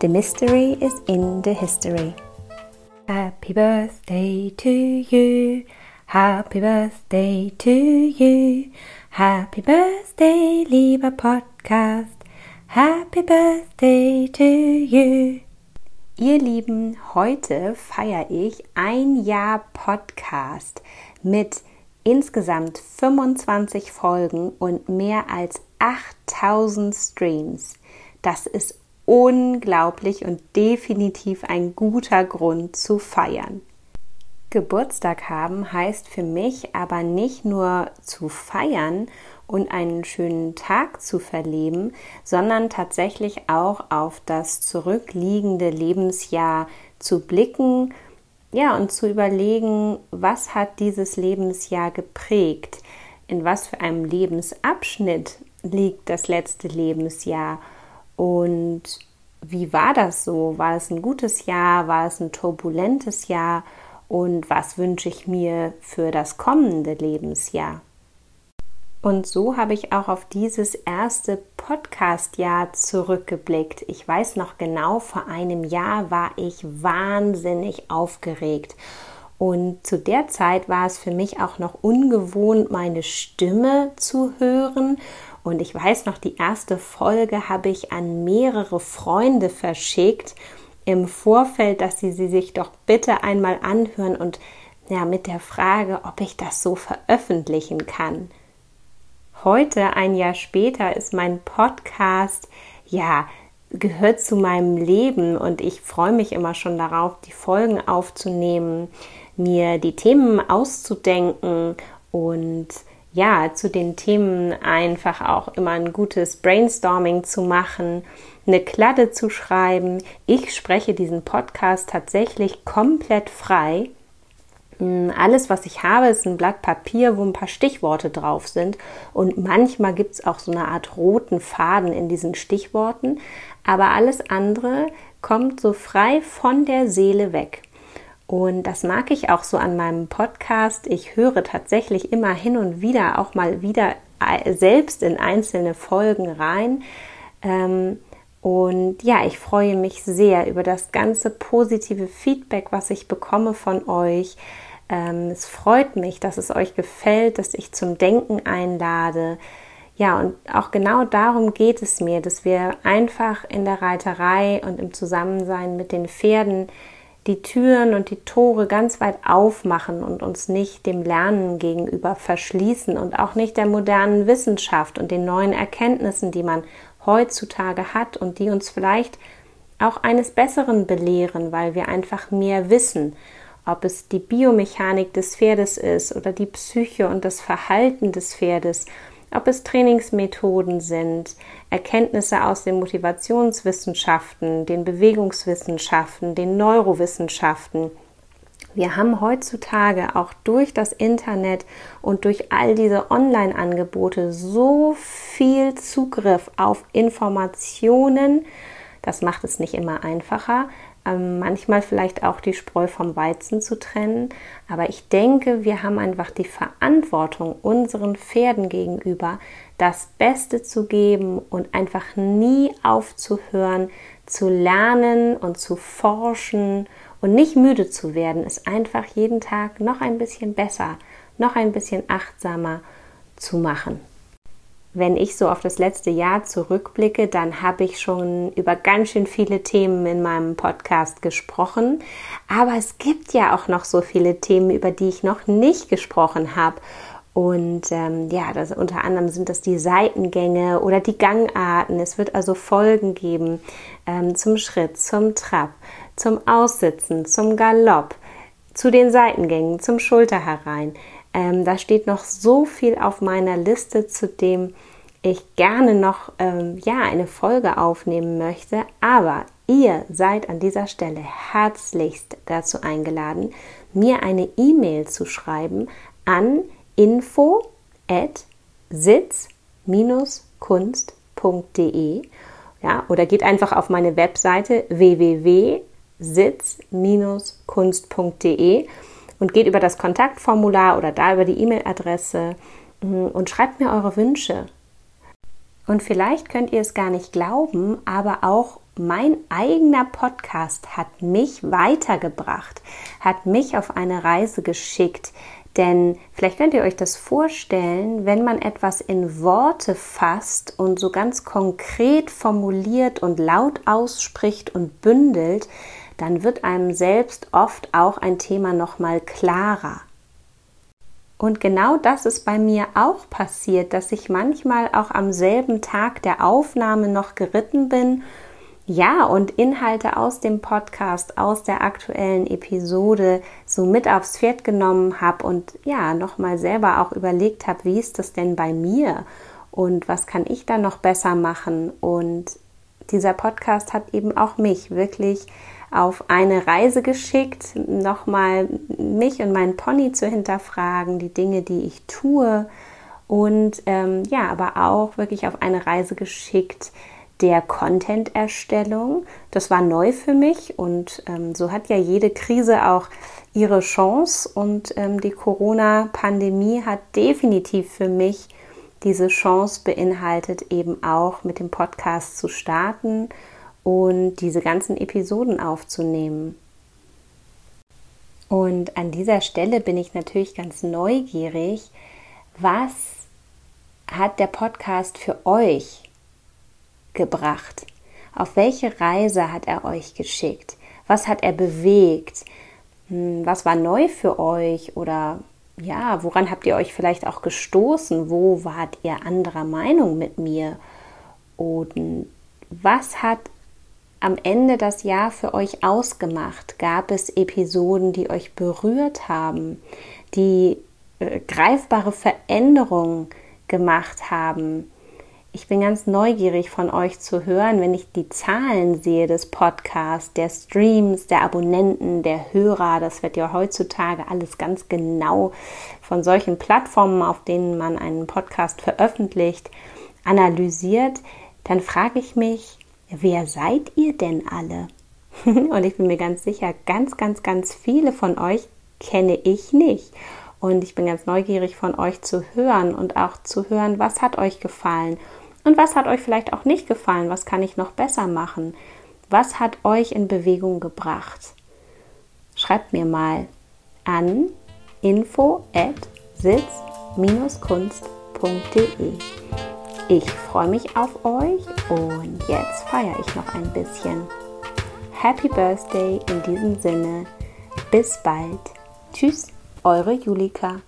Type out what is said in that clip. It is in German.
The mystery is in the history. Happy birthday to you. Happy birthday to you. Happy birthday, lieber Podcast. Happy birthday to you. Ihr Lieben, heute feiere ich ein Jahr Podcast mit insgesamt 25 Folgen und mehr als 8000 Streams. Das ist unglaublich und definitiv ein guter Grund zu feiern. Geburtstag haben heißt für mich aber nicht nur zu feiern und einen schönen Tag zu verleben, sondern tatsächlich auch auf das zurückliegende Lebensjahr zu blicken, ja, und zu überlegen, was hat dieses Lebensjahr geprägt? In was für einem Lebensabschnitt liegt das letzte Lebensjahr? Und wie war das so? War es ein gutes Jahr? War es ein turbulentes Jahr? Und was wünsche ich mir für das kommende Lebensjahr? Und so habe ich auch auf dieses erste Podcast-Jahr zurückgeblickt. Ich weiß noch genau, vor einem Jahr war ich wahnsinnig aufgeregt. Und zu der Zeit war es für mich auch noch ungewohnt, meine Stimme zu hören und ich weiß noch, die erste Folge habe ich an mehrere Freunde verschickt im Vorfeld, dass sie sie sich doch bitte einmal anhören und ja, mit der Frage, ob ich das so veröffentlichen kann. Heute, ein Jahr später, ist mein Podcast, ja, gehört zu meinem Leben und ich freue mich immer schon darauf, die Folgen aufzunehmen, mir die Themen auszudenken und ja, zu den Themen einfach auch immer ein gutes Brainstorming zu machen, eine Kladde zu schreiben. Ich spreche diesen Podcast tatsächlich komplett frei. Hm, alles, was ich habe, ist ein Blatt Papier, wo ein paar Stichworte drauf sind. Und manchmal gibt es auch so eine Art roten Faden in diesen Stichworten. Aber alles andere kommt so frei von der Seele weg. Und das mag ich auch so an meinem Podcast. Ich höre tatsächlich immer hin und wieder auch mal wieder äh, selbst in einzelne Folgen rein. Ähm, und ja, ich freue mich sehr über das ganze positive Feedback, was ich bekomme von euch. Ähm, es freut mich, dass es euch gefällt, dass ich zum Denken einlade. Ja, und auch genau darum geht es mir, dass wir einfach in der Reiterei und im Zusammensein mit den Pferden die Türen und die Tore ganz weit aufmachen und uns nicht dem Lernen gegenüber verschließen und auch nicht der modernen Wissenschaft und den neuen Erkenntnissen, die man heutzutage hat und die uns vielleicht auch eines Besseren belehren, weil wir einfach mehr wissen, ob es die Biomechanik des Pferdes ist oder die Psyche und das Verhalten des Pferdes ob es Trainingsmethoden sind, Erkenntnisse aus den Motivationswissenschaften, den Bewegungswissenschaften, den Neurowissenschaften. Wir haben heutzutage auch durch das Internet und durch all diese Online-Angebote so viel Zugriff auf Informationen. Das macht es nicht immer einfacher, ähm, manchmal vielleicht auch die Spreu vom Weizen zu trennen. Aber ich denke, wir haben einfach die Verantwortung unseren Pferden gegenüber, das Beste zu geben und einfach nie aufzuhören, zu lernen und zu forschen und nicht müde zu werden, es einfach jeden Tag noch ein bisschen besser, noch ein bisschen achtsamer zu machen wenn ich so auf das letzte Jahr zurückblicke, dann habe ich schon über ganz schön viele Themen in meinem Podcast gesprochen. Aber es gibt ja auch noch so viele Themen, über die ich noch nicht gesprochen habe. Und ähm, ja, das, unter anderem sind das die Seitengänge oder die Gangarten. Es wird also Folgen geben ähm, zum Schritt, zum Trab, zum Aussitzen, zum Galopp, zu den Seitengängen, zum Schulter herein. Ähm, da steht noch so viel auf meiner Liste, zu dem ich gerne noch ähm, ja, eine Folge aufnehmen möchte, aber ihr seid an dieser Stelle herzlichst dazu eingeladen, mir eine E-Mail zu schreiben an info at sitz-kunst.de ja, oder geht einfach auf meine Webseite www.sitz-kunst.de und geht über das Kontaktformular oder da über die E-Mail-Adresse mm, und schreibt mir eure Wünsche. Und vielleicht könnt ihr es gar nicht glauben, aber auch mein eigener Podcast hat mich weitergebracht, hat mich auf eine Reise geschickt. Denn vielleicht könnt ihr euch das vorstellen, wenn man etwas in Worte fasst und so ganz konkret formuliert und laut ausspricht und bündelt, dann wird einem selbst oft auch ein Thema noch mal klarer. Und genau das ist bei mir auch passiert, dass ich manchmal auch am selben Tag der Aufnahme noch geritten bin. Ja, und Inhalte aus dem Podcast, aus der aktuellen Episode so mit aufs Pferd genommen habe und ja, nochmal selber auch überlegt habe, wie ist das denn bei mir und was kann ich da noch besser machen. Und dieser Podcast hat eben auch mich wirklich auf eine Reise geschickt, nochmal mich und meinen Pony zu hinterfragen, die Dinge, die ich tue und ähm, ja, aber auch wirklich auf eine Reise geschickt der Content-Erstellung. Das war neu für mich und ähm, so hat ja jede Krise auch ihre Chance und ähm, die Corona-Pandemie hat definitiv für mich diese Chance beinhaltet, eben auch mit dem Podcast zu starten und diese ganzen Episoden aufzunehmen. Und an dieser Stelle bin ich natürlich ganz neugierig, was hat der Podcast für euch gebracht? Auf welche Reise hat er euch geschickt? Was hat er bewegt? Hm, was war neu für euch? Oder ja, woran habt ihr euch vielleicht auch gestoßen? Wo wart ihr anderer Meinung mit mir? Und was hat am Ende das Jahr für euch ausgemacht? Gab es Episoden, die euch berührt haben, die äh, greifbare Veränderungen gemacht haben? Ich bin ganz neugierig von euch zu hören, wenn ich die Zahlen sehe des Podcasts, der Streams, der Abonnenten, der Hörer. Das wird ja heutzutage alles ganz genau von solchen Plattformen, auf denen man einen Podcast veröffentlicht, analysiert. Dann frage ich mich, wer seid ihr denn alle? Und ich bin mir ganz sicher, ganz, ganz, ganz viele von euch kenne ich nicht. Und ich bin ganz neugierig von euch zu hören und auch zu hören, was hat euch gefallen und was hat euch vielleicht auch nicht gefallen, was kann ich noch besser machen, was hat euch in Bewegung gebracht. Schreibt mir mal an info at sitz-kunst.de. Ich freue mich auf euch und jetzt feiere ich noch ein bisschen. Happy Birthday in diesem Sinne. Bis bald. Tschüss, eure Julika.